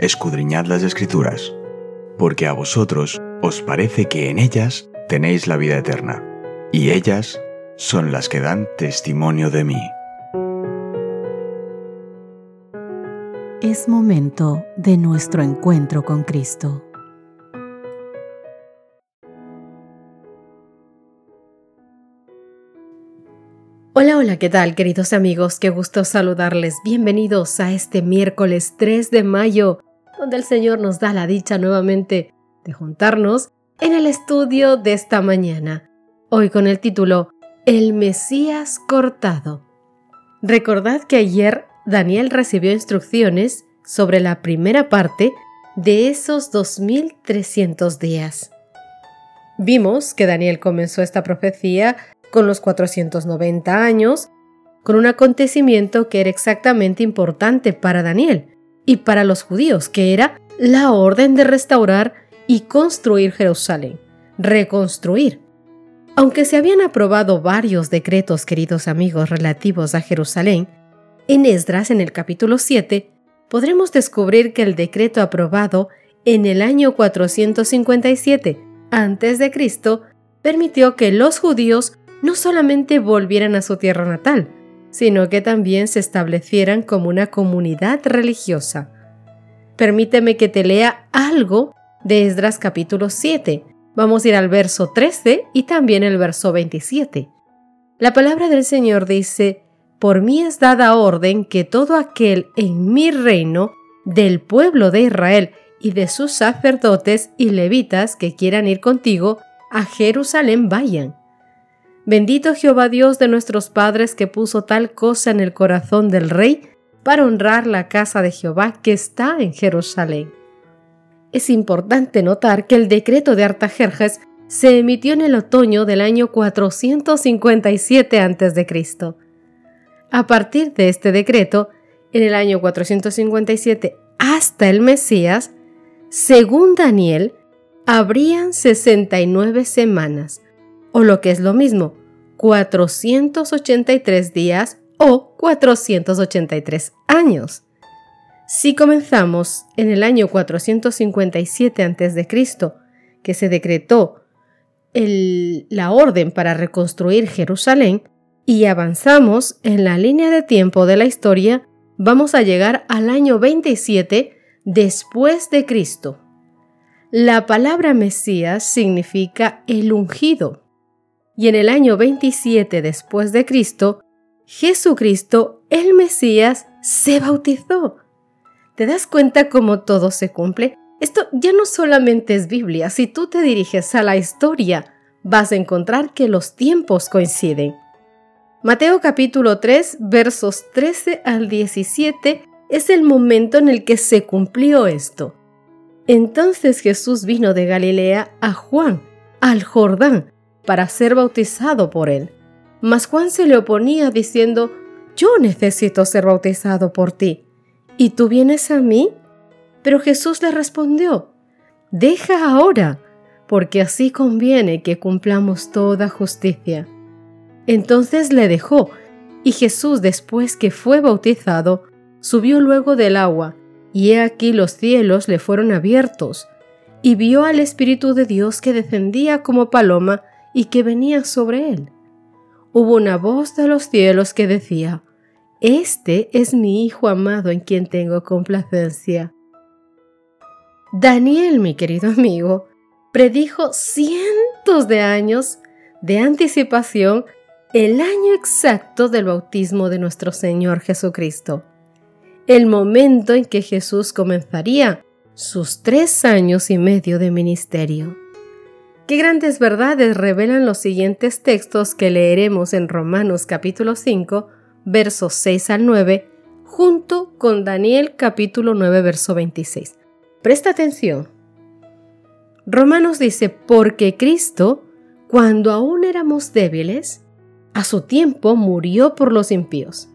escudriñad las escrituras, porque a vosotros os parece que en ellas tenéis la vida eterna, y ellas son las que dan testimonio de mí. Es momento de nuestro encuentro con Cristo. Hola, hola, ¿qué tal queridos amigos? Qué gusto saludarles. Bienvenidos a este miércoles 3 de mayo, donde el Señor nos da la dicha nuevamente de juntarnos en el estudio de esta mañana, hoy con el título El Mesías cortado. Recordad que ayer Daniel recibió instrucciones sobre la primera parte de esos 2300 días. Vimos que Daniel comenzó esta profecía con los 490 años, con un acontecimiento que era exactamente importante para Daniel y para los judíos, que era la orden de restaurar y construir Jerusalén, reconstruir. Aunque se habían aprobado varios decretos, queridos amigos, relativos a Jerusalén, en Esdras, en el capítulo 7, podremos descubrir que el decreto aprobado en el año 457 a.C. permitió que los judíos no solamente volvieran a su tierra natal, sino que también se establecieran como una comunidad religiosa. Permíteme que te lea algo de Esdras capítulo 7. Vamos a ir al verso 13 y también el verso 27. La palabra del Señor dice, Por mí es dada orden que todo aquel en mi reino, del pueblo de Israel y de sus sacerdotes y levitas que quieran ir contigo, a Jerusalén vayan Bendito Jehová Dios de nuestros padres que puso tal cosa en el corazón del rey para honrar la casa de Jehová que está en Jerusalén. Es importante notar que el decreto de Artajerjes se emitió en el otoño del año 457 a.C. A partir de este decreto, en el año 457 hasta el Mesías, según Daniel, habrían 69 semanas, o lo que es lo mismo, 483 días o 483 años. Si comenzamos en el año 457 a.C., que se decretó la orden para reconstruir Jerusalén, y avanzamos en la línea de tiempo de la historia, vamos a llegar al año 27 después de Cristo. La palabra Mesías significa el ungido y en el año 27 después de Cristo, Jesucristo, el Mesías, se bautizó. ¿Te das cuenta cómo todo se cumple? Esto ya no solamente es Biblia, si tú te diriges a la historia, vas a encontrar que los tiempos coinciden. Mateo capítulo 3 versos 13 al 17 es el momento en el que se cumplió esto. Entonces Jesús vino de Galilea a Juan, al Jordán, para ser bautizado por él. Mas Juan se le oponía diciendo, Yo necesito ser bautizado por ti, ¿y tú vienes a mí? Pero Jesús le respondió, Deja ahora, porque así conviene que cumplamos toda justicia. Entonces le dejó, y Jesús después que fue bautizado, subió luego del agua, y he aquí los cielos le fueron abiertos, y vio al Espíritu de Dios que descendía como paloma y que venía sobre él. Hubo una voz de los cielos que decía, Este es mi Hijo amado en quien tengo complacencia. Daniel, mi querido amigo, predijo cientos de años de anticipación el año exacto del bautismo de nuestro Señor Jesucristo, el momento en que Jesús comenzaría sus tres años y medio de ministerio. Qué grandes verdades revelan los siguientes textos que leeremos en Romanos capítulo 5, versos 6 al 9, junto con Daniel capítulo 9, verso 26. Presta atención. Romanos dice, porque Cristo, cuando aún éramos débiles, a su tiempo murió por los impíos.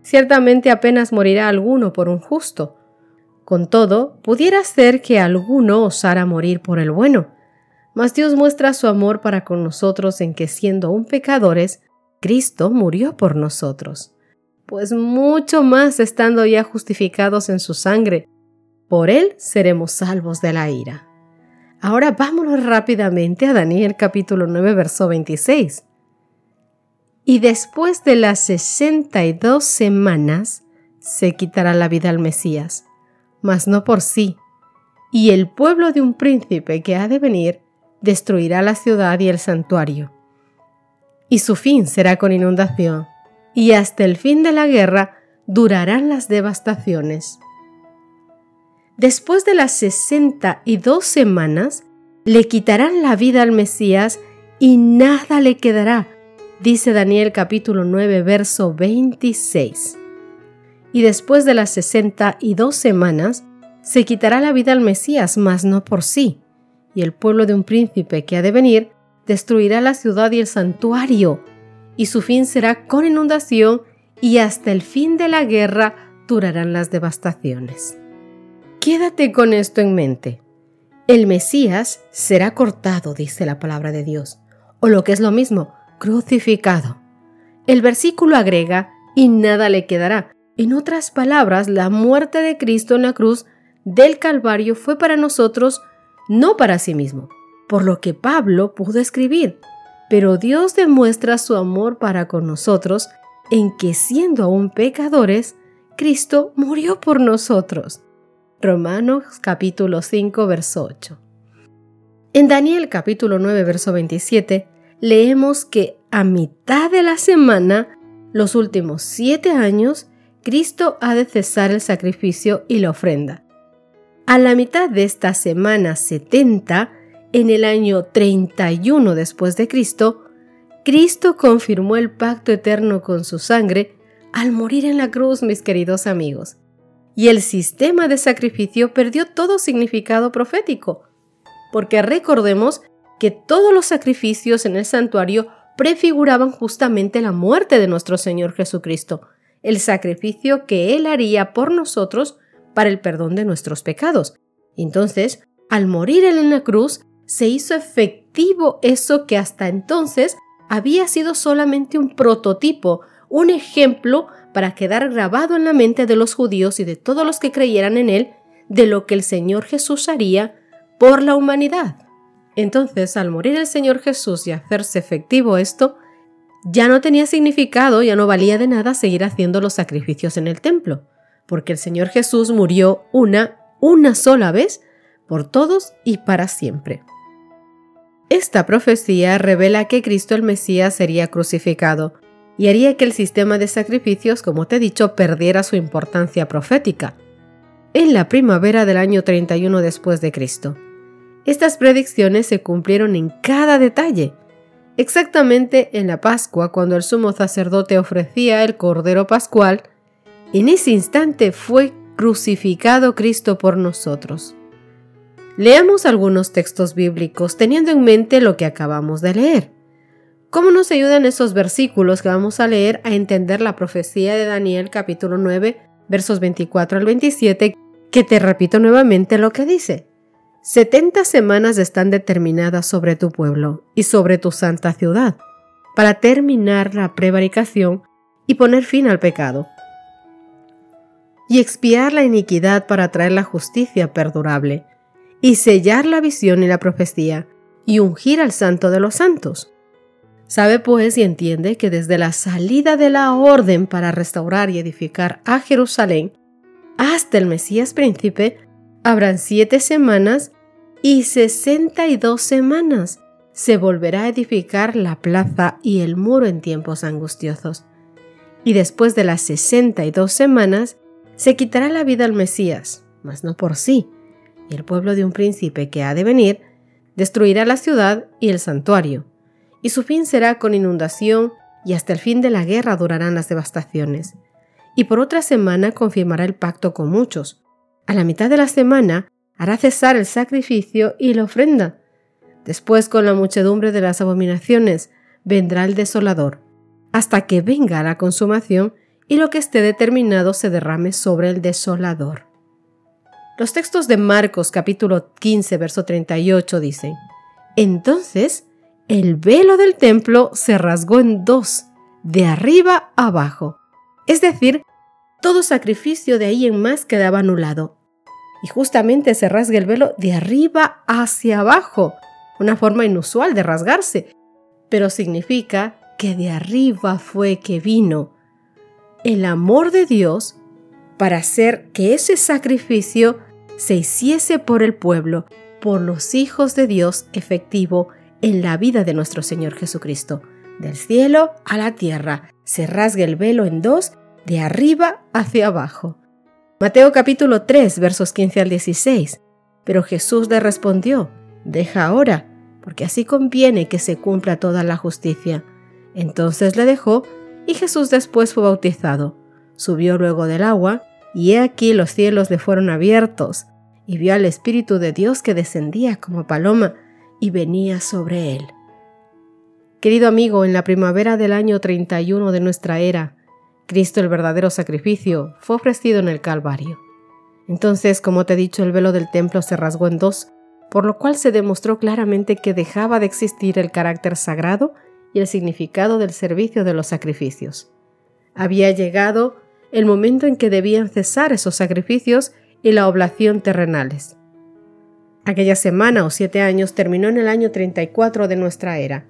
Ciertamente apenas morirá alguno por un justo. Con todo, pudiera ser que alguno osara morir por el bueno mas Dios muestra su amor para con nosotros en que siendo aún pecadores, Cristo murió por nosotros. Pues mucho más estando ya justificados en su sangre, por él seremos salvos de la ira. Ahora vámonos rápidamente a Daniel capítulo 9, verso 26. Y después de las sesenta y dos semanas se quitará la vida al Mesías, mas no por sí. Y el pueblo de un príncipe que ha de venir destruirá la ciudad y el santuario. Y su fin será con inundación, y hasta el fin de la guerra durarán las devastaciones. Después de las sesenta y dos semanas, le quitarán la vida al Mesías y nada le quedará, dice Daniel capítulo 9, verso 26. Y después de las sesenta y dos semanas, se quitará la vida al Mesías, mas no por sí, y el pueblo de un príncipe que ha de venir destruirá la ciudad y el santuario, y su fin será con inundación, y hasta el fin de la guerra durarán las devastaciones. Quédate con esto en mente. El Mesías será cortado, dice la palabra de Dios, o lo que es lo mismo, crucificado. El versículo agrega, y nada le quedará. En otras palabras, la muerte de Cristo en la cruz del Calvario fue para nosotros, no para sí mismo, por lo que Pablo pudo escribir. Pero Dios demuestra su amor para con nosotros en que siendo aún pecadores, Cristo murió por nosotros. Romanos capítulo 5, verso 8. En Daniel capítulo 9, verso 27, leemos que a mitad de la semana, los últimos siete años, Cristo ha de cesar el sacrificio y la ofrenda. A la mitad de esta semana 70, en el año 31 después de Cristo, Cristo confirmó el pacto eterno con su sangre al morir en la cruz, mis queridos amigos. Y el sistema de sacrificio perdió todo significado profético, porque recordemos que todos los sacrificios en el santuario prefiguraban justamente la muerte de nuestro Señor Jesucristo, el sacrificio que Él haría por nosotros para el perdón de nuestros pecados. Entonces, al morir Él en la cruz, se hizo efectivo eso que hasta entonces había sido solamente un prototipo, un ejemplo para quedar grabado en la mente de los judíos y de todos los que creyeran en él de lo que el Señor Jesús haría por la humanidad. Entonces, al morir el Señor Jesús y hacerse efectivo esto, ya no tenía significado, ya no valía de nada seguir haciendo los sacrificios en el templo, porque el Señor Jesús murió una, una sola vez, por todos y para siempre. Esta profecía revela que Cristo el Mesías sería crucificado, y haría que el sistema de sacrificios, como te he dicho, perdiera su importancia profética. En la primavera del año 31 después de Cristo. Estas predicciones se cumplieron en cada detalle. Exactamente en la Pascua, cuando el sumo sacerdote ofrecía el Cordero Pascual, en ese instante fue crucificado Cristo por nosotros. Leamos algunos textos bíblicos teniendo en mente lo que acabamos de leer. ¿Cómo nos ayudan esos versículos que vamos a leer a entender la profecía de Daniel capítulo 9, versos 24 al 27, que te repito nuevamente lo que dice? Setenta semanas están determinadas sobre tu pueblo y sobre tu santa ciudad, para terminar la prevaricación y poner fin al pecado, y expiar la iniquidad para traer la justicia perdurable, y sellar la visión y la profecía, y ungir al santo de los santos Sabe pues y entiende que desde la salida de la orden para restaurar y edificar a Jerusalén hasta el Mesías príncipe, habrán siete semanas y sesenta y dos semanas. Se volverá a edificar la plaza y el muro en tiempos angustiosos. Y después de las sesenta y dos semanas, se quitará la vida al Mesías, mas no por sí, y el pueblo de un príncipe que ha de venir destruirá la ciudad y el santuario y su fin será con inundación, y hasta el fin de la guerra durarán las devastaciones. Y por otra semana confirmará el pacto con muchos. A la mitad de la semana hará cesar el sacrificio y la ofrenda. Después, con la muchedumbre de las abominaciones, vendrá el desolador, hasta que venga la consumación y lo que esté determinado se derrame sobre el desolador. Los textos de Marcos capítulo 15, verso 38 dicen, Entonces el velo del templo se rasgó en dos, de arriba abajo. Es decir, todo sacrificio de ahí en más quedaba anulado. y justamente se rasga el velo de arriba hacia abajo, una forma inusual de rasgarse, pero significa que de arriba fue que vino el amor de Dios para hacer que ese sacrificio se hiciese por el pueblo, por los hijos de Dios efectivo en la vida de nuestro Señor Jesucristo. Del cielo a la tierra se rasga el velo en dos, de arriba hacia abajo. Mateo capítulo 3 versos 15 al 16. Pero Jesús le respondió, Deja ahora, porque así conviene que se cumpla toda la justicia. Entonces le dejó, y Jesús después fue bautizado. Subió luego del agua, y he aquí los cielos le fueron abiertos, y vio al Espíritu de Dios que descendía como paloma y venía sobre él. Querido amigo, en la primavera del año 31 de nuestra era, Cristo el verdadero sacrificio fue ofrecido en el Calvario. Entonces, como te he dicho, el velo del templo se rasgó en dos, por lo cual se demostró claramente que dejaba de existir el carácter sagrado y el significado del servicio de los sacrificios. Había llegado el momento en que debían cesar esos sacrificios y la oblación terrenales. Aquella semana o siete años terminó en el año 34 de nuestra era.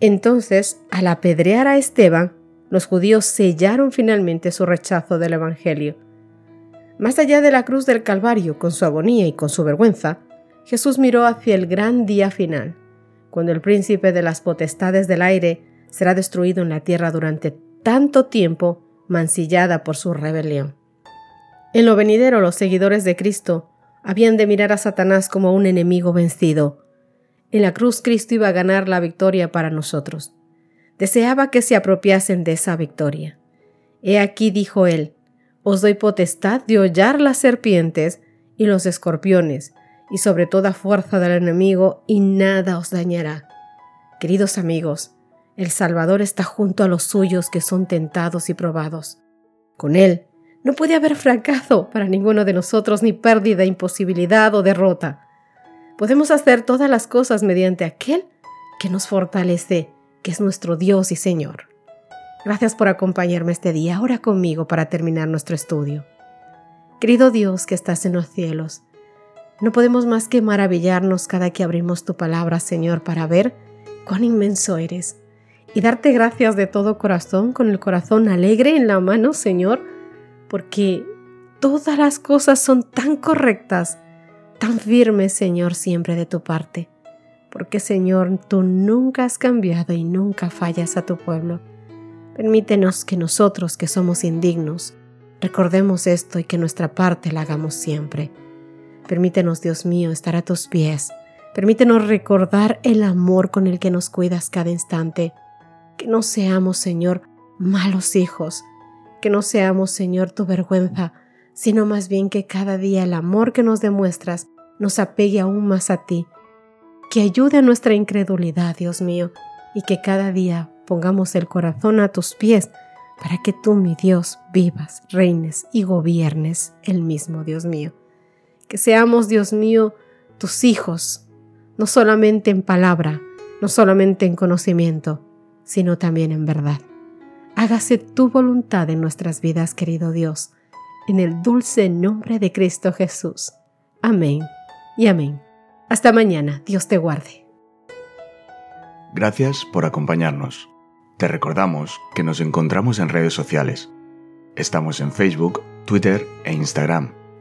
Entonces, al apedrear a Esteban, los judíos sellaron finalmente su rechazo del Evangelio. Más allá de la cruz del Calvario, con su agonía y con su vergüenza, Jesús miró hacia el gran día final, cuando el príncipe de las potestades del aire será destruido en la tierra durante tanto tiempo, mancillada por su rebelión. En lo venidero los seguidores de Cristo habían de mirar a Satanás como un enemigo vencido. En la cruz Cristo iba a ganar la victoria para nosotros deseaba que se apropiasen de esa victoria. He aquí, dijo él, os doy potestad de hollar las serpientes y los escorpiones, y sobre toda fuerza del enemigo, y nada os dañará. Queridos amigos, el Salvador está junto a los suyos que son tentados y probados. Con Él no puede haber fracaso para ninguno de nosotros, ni pérdida, imposibilidad o derrota. Podemos hacer todas las cosas mediante aquel que nos fortalece que es nuestro Dios y Señor. Gracias por acompañarme este día, ahora conmigo para terminar nuestro estudio. Querido Dios que estás en los cielos, no podemos más que maravillarnos cada que abrimos tu palabra, Señor, para ver cuán inmenso eres y darte gracias de todo corazón, con el corazón alegre en la mano, Señor, porque todas las cosas son tan correctas, tan firmes, Señor, siempre de tu parte porque Señor, tú nunca has cambiado y nunca fallas a tu pueblo. Permítenos que nosotros que somos indignos, recordemos esto y que nuestra parte la hagamos siempre. Permítenos, Dios mío, estar a tus pies. Permítenos recordar el amor con el que nos cuidas cada instante. Que no seamos, Señor, malos hijos. Que no seamos, Señor, tu vergüenza, sino más bien que cada día el amor que nos demuestras nos apegue aún más a ti que ayude a nuestra incredulidad, Dios mío, y que cada día pongamos el corazón a tus pies para que tú, mi Dios, vivas, reines y gobiernes el mismo, Dios mío. Que seamos, Dios mío, tus hijos, no solamente en palabra, no solamente en conocimiento, sino también en verdad. Hágase tu voluntad en nuestras vidas, querido Dios, en el dulce nombre de Cristo Jesús. Amén y amén. Hasta mañana, Dios te guarde. Gracias por acompañarnos. Te recordamos que nos encontramos en redes sociales. Estamos en Facebook, Twitter e Instagram